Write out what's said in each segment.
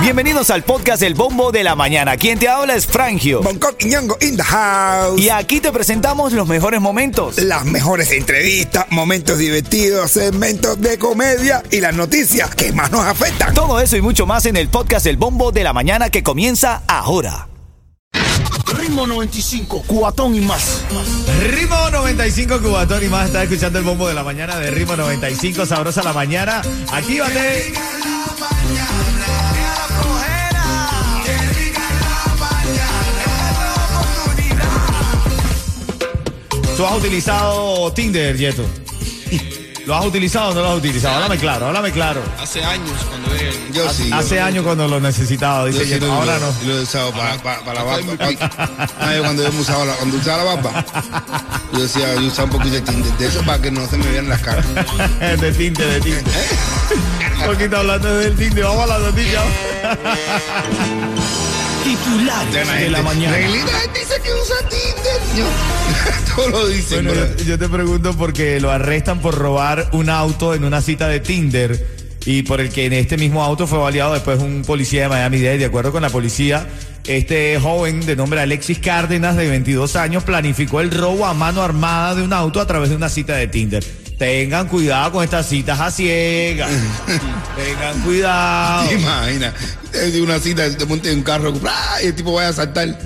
Bienvenidos al podcast El Bombo de la Mañana. Quien te habla es Frangio. Bangkok y Ñongo in the house. Y aquí te presentamos los mejores momentos. Las mejores entrevistas, momentos divertidos, segmentos de comedia y las noticias que más nos afectan. Todo eso y mucho más en el podcast El Bombo de la Mañana que comienza ahora. Ritmo 95, cuatón y más. Ritmo 95 Cubatón y más. Está escuchando el bombo de la mañana de Ritmo 95, sabrosa la mañana. Actívate. ¿Tú has utilizado Tinder, Yeto? ¿Lo has utilizado o no lo has utilizado? Háblame claro, háblame claro. Hace años cuando era Yo sí. Hace años cuando lo necesitaba, Yo dice sí Yeto. lo, Ahora no. Lo he usado para, para, para la barba. Cuando, cuando yo me usaba la, cuando usaba la barba, yo decía, yo usaba un poquito de Tinder de eso para que no se me vieran las caras. de tinte, de tinte. Un poquito hablando del tinte, vamos a la noticia. Titulares de la mañana. Dice que usa Tinder. Todo lo dicen. Bueno, yo, yo te pregunto porque lo arrestan por robar un auto en una cita de Tinder y por el que en este mismo auto fue baleado después un policía de Miami-Dade. De acuerdo con la policía, este joven de nombre Alexis Cárdenas, de 22 años, planificó el robo a mano armada de un auto a través de una cita de Tinder. Tengan cuidado con estas citas a ciegas. Tengan cuidado. ¿Te imaginas? Te di una cita, te monté en un carro y el tipo vaya a saltar.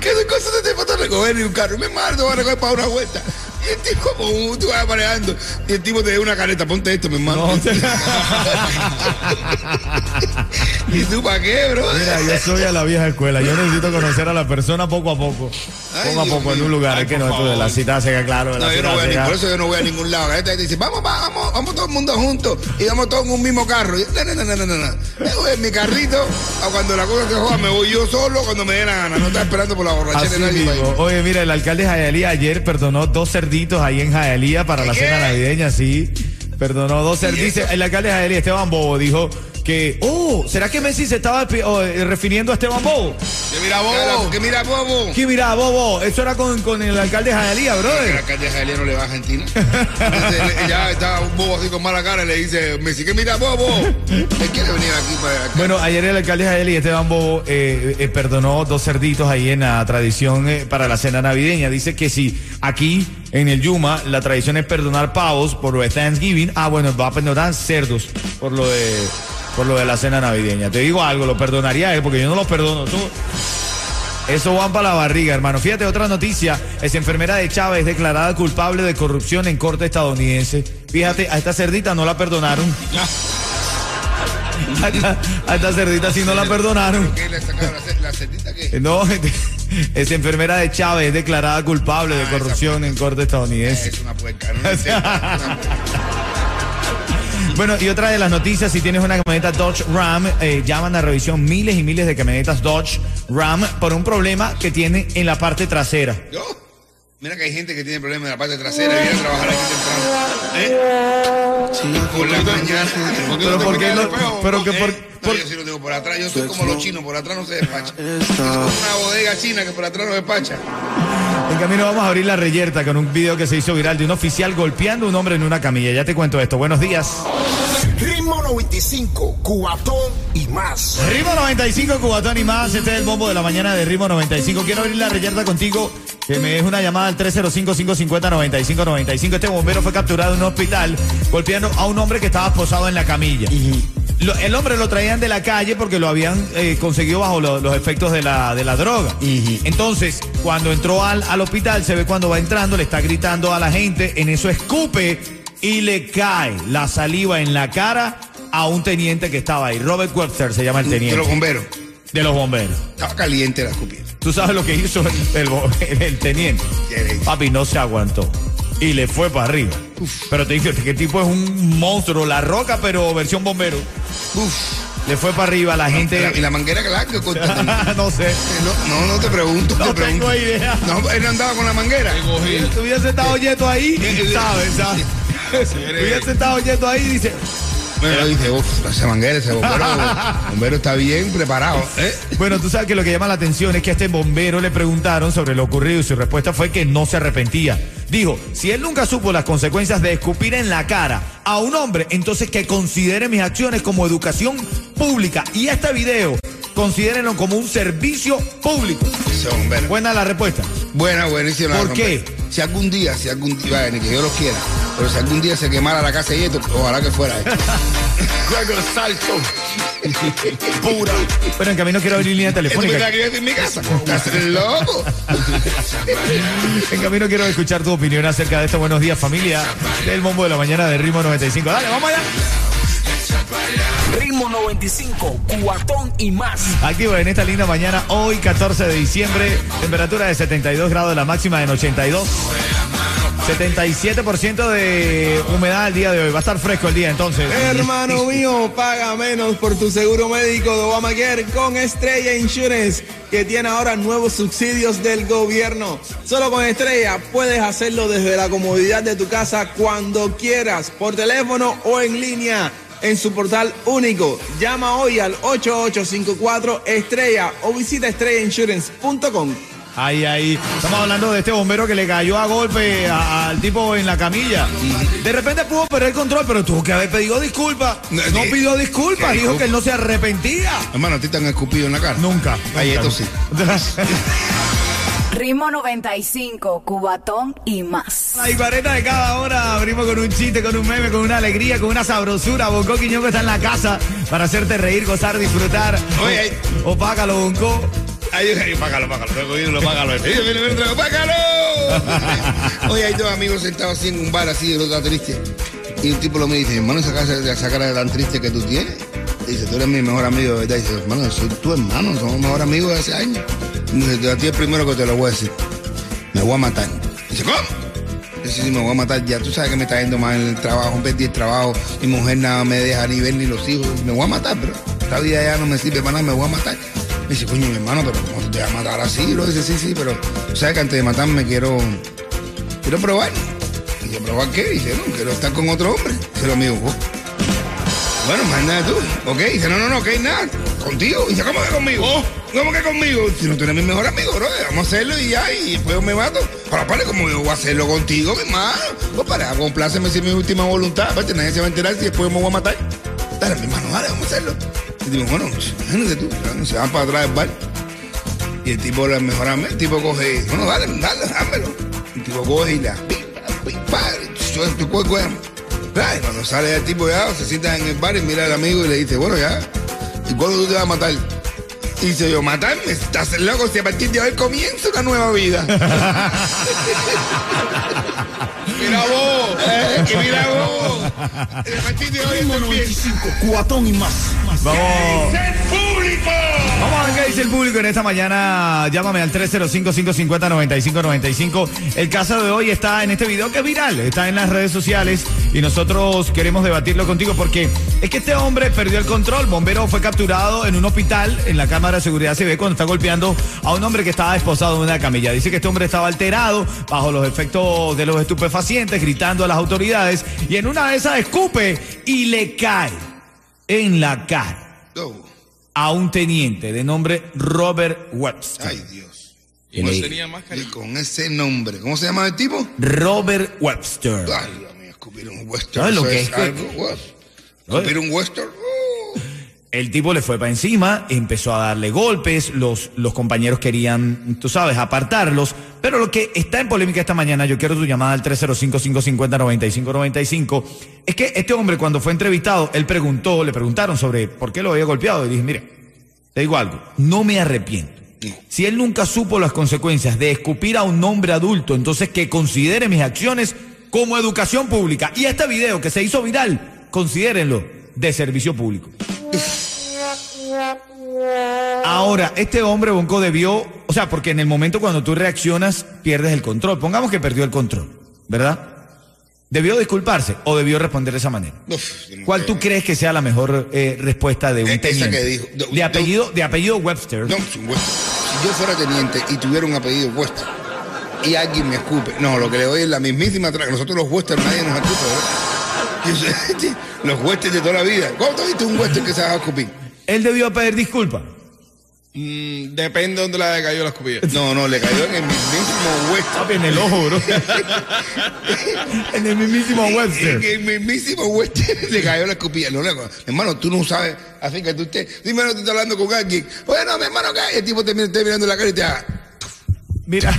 ¿Qué cosas te falta recoger en un carro? Me mato, voy a recoger para una vuelta. Y el tipo, como tú vas manejando, y el tipo te da una careta, ponte esto, mi hermano. No, ¿Y tú para qué, bro? Mira, yo soy a la vieja escuela. Yo necesito conocer a la persona poco a poco. Ay, Poco a Dios poco en un lugar. Ay, es que no, esto de la cita se claro. de la No, yo no voy a por eso yo no voy a ningún lado. La gente dice, vamos, vamos, vamos todo el mundo juntos y vamos todos en un mismo carro. Yo, no, no, no, no, no, no. Yo voy en mi carrito, a cuando la cosa se joda, me voy yo solo cuando me dé la gana. No está esperando por la borrachera Así de nadie. Oye, mira, el alcalde de Jayalía ayer perdonó dos cerditos ahí en Jayalía para la ¿Qué? cena navideña, sí. Perdonó dos cerditos. El alcalde de Jayalía, Esteban Bobo, dijo que, oh, ¿será que Messi se estaba oh, eh, refiriendo a Esteban Bobo? Que mira, bobo. Porque mira, bobo. Que mira, Bobo, eso era con, con el alcalde de Jayalía, El brother. alcalde de Jalía no le va a Argentina. Entonces, le- ya está un bobo así con mala cara y le dice, Messi, que mira, bobo. Él quiere venir aquí para acá. Bueno, ayer el alcalde de Jayalía, Esteban Bobo, eh, eh, perdonó dos cerditos ahí en la tradición eh, para la cena navideña. Dice que si aquí en el Yuma la tradición es perdonar pavos por lo de Thanksgiving, ah, bueno, va a perdonar cerdos por lo de por lo de la cena navideña. Te digo algo, lo perdonaría él porque yo no los perdono. Tú, eso van para la barriga, hermano. Fíjate, otra noticia. Es enfermera de Chávez declarada culpable de corrupción en corte estadounidense. Fíjate, a esta cerdita no la perdonaron. A esta, a esta cerdita sí no la perdonaron. ¿Qué le sacaron la, ce- la cerdita? No, es enfermera de Chávez, es declarada culpable de Ah, esa corrupción en corte estadounidense. Es una puerca, no es una. Bueno, y otra de las noticias, si tienes una camioneta Dodge Ram, eh, llaman a revisión miles y miles de camionetas Dodge Ram por un problema que tiene en la parte trasera. Yo, mira que hay gente que tiene problemas en la parte trasera y viene a trabajar aquí temprano. ¿Eh? Por la mañana. ¿Por qué Pero no. Pero que por- No, yo sí lo tengo por atrás. Yo soy como los chinos, por atrás no se despacha. Es como una bodega china que por atrás no despacha. En camino vamos a abrir la reyerta con un video que se hizo viral de un oficial golpeando a un hombre en una camilla. Ya te cuento esto. Buenos días. Ritmo 95, cuatón y más. Ritmo 95, Cubatón y más. Este es el bombo de la mañana de Ritmo 95. Quiero abrir la reyerta contigo. Que me des una llamada al 305-550-9595. Este bombero fue capturado en un hospital golpeando a un hombre que estaba posado en la camilla. Lo- el hombre lo traían de la calle porque lo habían eh, conseguido bajo lo- los efectos de la, de la droga. Entonces, cuando entró al, al hospital, se ve cuando va entrando, le está gritando a la gente, en eso escupe y le cae la saliva en la cara a un teniente que estaba ahí. Robert Webster se llama el De teniente. los bomberos. De los bomberos. Estaba caliente la escupida. Tú sabes lo que hizo el, el bo- el teniente. Papi no se aguantó. Y le fue para arriba. Pero te dije que tipo es un monstruo, la roca, pero versión bombero. Uf. Le fue para arriba, la la, y gente. la manguera que corta. no sé. No, no, no te pregunto. No te pregunto. tengo idea. No, él andaba con la manguera. Si hubiese estado yeto ahí, ¿sabes? ¿sabes? Si hubiese estado yeto ahí, dice. Bueno, dice, uff, esa manguera, ese bombero, bombero está bien preparado. ¿eh? Bueno, tú sabes que lo que llama la atención es que a este bombero le preguntaron sobre lo ocurrido y su respuesta fue que no se arrepentía. Dijo, si él nunca supo las consecuencias de escupir en la cara a un hombre, entonces que considere mis acciones como educación pública. Y este video, considérenlo como un servicio público. Ese hombre. Buena la respuesta. Buena, buenísima. ¿Por qué? Si algún día, si algún día, que yo los quiera, pero si algún día se quemara la casa y esto, ojalá que fuera esto. Juego salto. Pura. Pero en camino quiero abrir línea ¿Esto me telefónica. yo estoy en mi casa? Estás loco. En camino quiero escuchar tu opinión acerca de esto. Buenos días, familia. Del bombo de la mañana de Ritmo 95. Dale, vamos allá. Ritmo 95, cuatón y más. Activo en esta linda mañana, hoy 14 de diciembre, temperatura de 72 grados, la máxima en 82. 77% de humedad al día de hoy. Va a estar fresco el día entonces. Hermano mío, paga menos por tu seguro médico de Obamacare con Estrella Insurance, que tiene ahora nuevos subsidios del gobierno. Solo con Estrella puedes hacerlo desde la comodidad de tu casa cuando quieras, por teléfono o en línea. En su portal único, llama hoy al 8854 Estrella o visita estrellainsurance.com. Ahí, ahí. Estamos hablando de este bombero que le cayó a golpe a- al tipo en la camilla. De repente pudo perder el control, pero tuvo que haber pedido disculpas. No, pidió disculpas, ¿Qué dijo disculpa? que él no se arrepentía. Hermano, ¿a ti te han escupido en la cara? Nunca. Nunca. esto sí. Ritmo 95, Cubatón y más. La 40 de cada hora abrimos con un chiste, con un meme, con una alegría, con una sabrosura. Bonco Quiñongo está en la casa para hacerte reír, gozar, disfrutar. Oye, ay. O, o págalo, Bonco. Ay, págalo, págalo. Irlo, págalo. Viene, viene, págalo. Oye, hay dos amigos sentados así en un bar así, el otro triste. Y un tipo lo y dice, hermano, esa, esa cara tan triste que tú tienes. Dice, tú eres mi mejor amigo, ¿verdad? Dice, hermano, soy tu hermano, somos mejor amigos de hace años. Dice, a ti es primero que te lo voy a decir. Me voy a matar. Dice, ¿cómo? Dice, sí, me voy a matar ya. Tú sabes que me está yendo mal el trabajo, perdí el trabajo. Mi mujer nada me deja ni ver ni los hijos. Me voy a matar, pero esta vida ya no me sirve para nada, me voy a matar. Me dice, coño, mi hermano, pero ¿cómo te vas a matar así? Y lo dice, sí, sí, pero sabes que antes de matarme quiero, quiero probar. Y yo, ¿probar qué? Dice, no, quiero estar con otro hombre. Dice lo mío, "Oh". Bueno, más nada tú. Ok, dice, no, no, no, ok, nada. Contigo. Dice, ¿cómo que conmigo? ¿Cómo que conmigo? Si no tú eres mi mejor amigo, bro, vamos a hacerlo y ya, y después yo me mato. Para, para, como yo voy a hacerlo contigo, mi hermano. Pues para, compláceme si es mi última voluntad. Aparte, nadie se va a enterar si después me voy a matar. Dale, mi hermano, dale, vamos a hacerlo. Y digo, bueno, imagínate tú, se van para atrás del bar. Y el tipo, el mejor el tipo coge, bueno, dale, dale, dámelo. El tipo coge y la pipa, pipa, yo tu cuerpo, cuando sale el tipo ya, se sienta en el bar y mira al amigo y le dice, bueno, ya, ¿y cuándo tú te vas a matar? Y dice yo, matarme, estás loco, si a partir de hoy comienza una nueva vida. mira vos, eh, que mira vos. A partir de hoy Ritmo esto empieza. 95, cuatón y más. Vamos. Vamos a ver qué dice el público en esta mañana. Llámame al 305-550-9595. El caso de hoy está en este video que es viral, está en las redes sociales y nosotros queremos debatirlo contigo porque es que este hombre perdió el control. Bombero fue capturado en un hospital. En la cámara de seguridad se ve cuando está golpeando a un hombre que estaba esposado en una camilla. Dice que este hombre estaba alterado, bajo los efectos de los estupefacientes, gritando a las autoridades y en una de esas escupe y le cae en la cara a un teniente de nombre Robert Webster. Ay, Dios. Y le- Y con ese nombre, ¿cómo se llama el tipo? Robert Webster. Ay, Dios mío, escupir un western. ¿Sabes lo que es algo? Escupir un western. El tipo le fue para encima, empezó a darle golpes, los, los compañeros querían, tú sabes, apartarlos, pero lo que está en polémica esta mañana, yo quiero tu llamada al 305-550-9595, es que este hombre cuando fue entrevistado, él preguntó, le preguntaron sobre por qué lo había golpeado y dije, mira, te digo algo, no me arrepiento. Si él nunca supo las consecuencias de escupir a un hombre adulto, entonces que considere mis acciones como educación pública. Y este video que se hizo viral, considérenlo de servicio público. Ahora, este hombre Bonco debió, o sea, porque en el momento cuando tú reaccionas pierdes el control. Pongamos que perdió el control, ¿verdad? ¿Debió disculparse o debió responder de esa manera? Uf, yo no ¿Cuál tú crees que sea la mejor eh, respuesta de un teniente? que dijo. Do- De apellido, de apellido Webster. No. Si yo fuera teniente y tuviera un apellido western y alguien me escupe, no, lo que le doy es la mismísima traga. Nosotros los western nadie nos escupe, ¿verdad? Los westerns de toda la vida. ¿Cuándo has visto un western que se va a escupir? Él debió pedir disculpas. Mm, depende de dónde le cayó la escupilla. No, no, le cayó en el mismísimo Webster. Papi, en el ojo, bro. en el mismísimo En Webster. el mismísimo Webster le cayó la escupilla. No, no, hermano, tú no sabes. Así que tú estés. Dime, no, tú estás hablando con alguien. Bueno, mi hermano. El tipo te, te mirando la cara y te haga. Mira.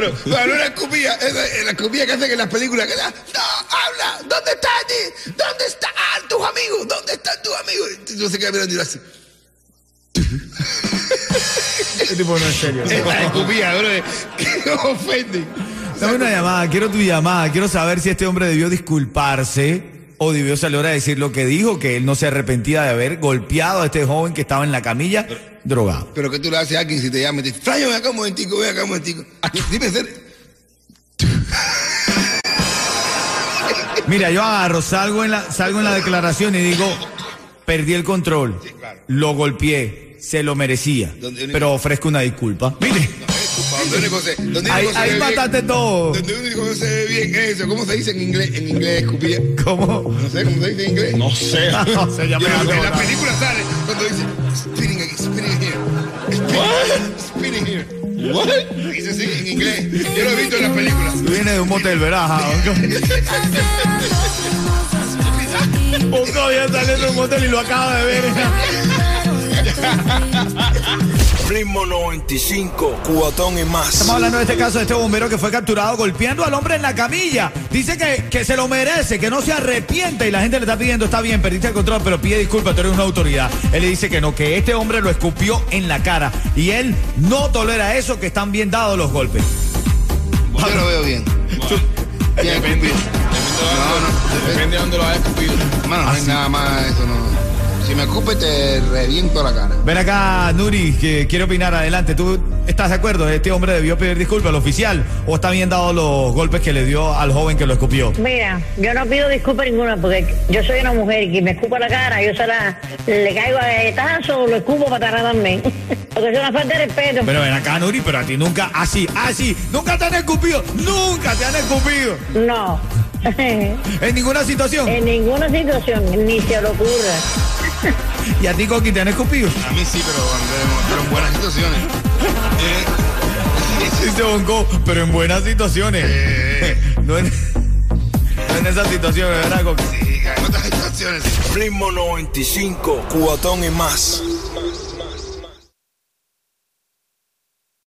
No, pero no, no escupilla. Es la, escupilla que hacen en las películas. Que da, no, habla. ¿Dónde está allí? ¿Dónde está? Ah, tus amigos. ¿Dónde están tus amigos? Y tú se queda mirando y hace. Este tipo no es serio. Es la escupilla, bro. Que ofende. Dame una llamada, quiero tu llamada. Quiero saber si este hombre debió disculparse o debió salir a decir lo que dijo, que él no se arrepentía de haber golpeado a este joven que estaba en la camilla drogado. Pero que tú le haces a alguien si te llama y te dice, ven acá un momentico, ven acá un momentico. Aquí, dime, ser. Mira, yo agarro, salgo en la, salgo en la declaración y digo, perdí el control, lo golpeé, se lo merecía, ¿Dónde- pero ofrezco una disculpa. Mire, donde ahí, se ahí bien- mataste todo. Donde único se ve bien eso. ¿Cómo se dice en inglés? En inglés, escupilla. ¿Cómo? No sé cómo se dice en inglés. No sé. No, se llama Yo, en la película sale cuando dice spinning aquí, spinning here. Spinning, spinning here. What? Dice así en inglés. Yo lo he visto en las películas. Tú vienes de un motel, ¿verdad? Poco bien saliendo de un motel y lo acaba de ver. Ritmo 95, cubatón y más. Estamos hablando de este caso de este bombero que fue capturado golpeando al hombre en la camilla. Dice que, que se lo merece, que no se arrepiente y la gente le está pidiendo, está bien, perdiste el control, pero pide disculpas, tú eres una autoridad. Él le dice que no, que este hombre lo escupió en la cara y él no tolera eso, que están bien dados los golpes. Yo lo veo bien. Bien Depende. escupido. No, no. Depende de dónde lo hayas escupido. Hermano, no hay nada más eso, no. Si me escupe, te reviento la cara. Ven acá, Nuri, que quiere opinar, adelante. ¿Tú estás de acuerdo? ¿Este hombre debió pedir disculpas al oficial o está bien dados los golpes que le dio al joven que lo escupió? Mira, yo no pido disculpas ninguna porque yo soy una mujer y quien me escupa la cara, yo se la le caigo a galletazo o lo escupo para atrás también. Porque es una falta de respeto. Pero ven acá, Nuri, pero a ti nunca, así, así, nunca te han escupido, nunca te han escupido. No. En ninguna situación. en ninguna situación, ni se le ocurra. ¿Y a ti, Coqui, te han escupido? A mí sí, pero, pero en buenas situaciones. Eh, Dice Bonco, pero en buenas situaciones. No en, no en esas situaciones, ¿verdad, Coqui? sí, en otras situaciones. sí. Ritmo 95, cubatón y más.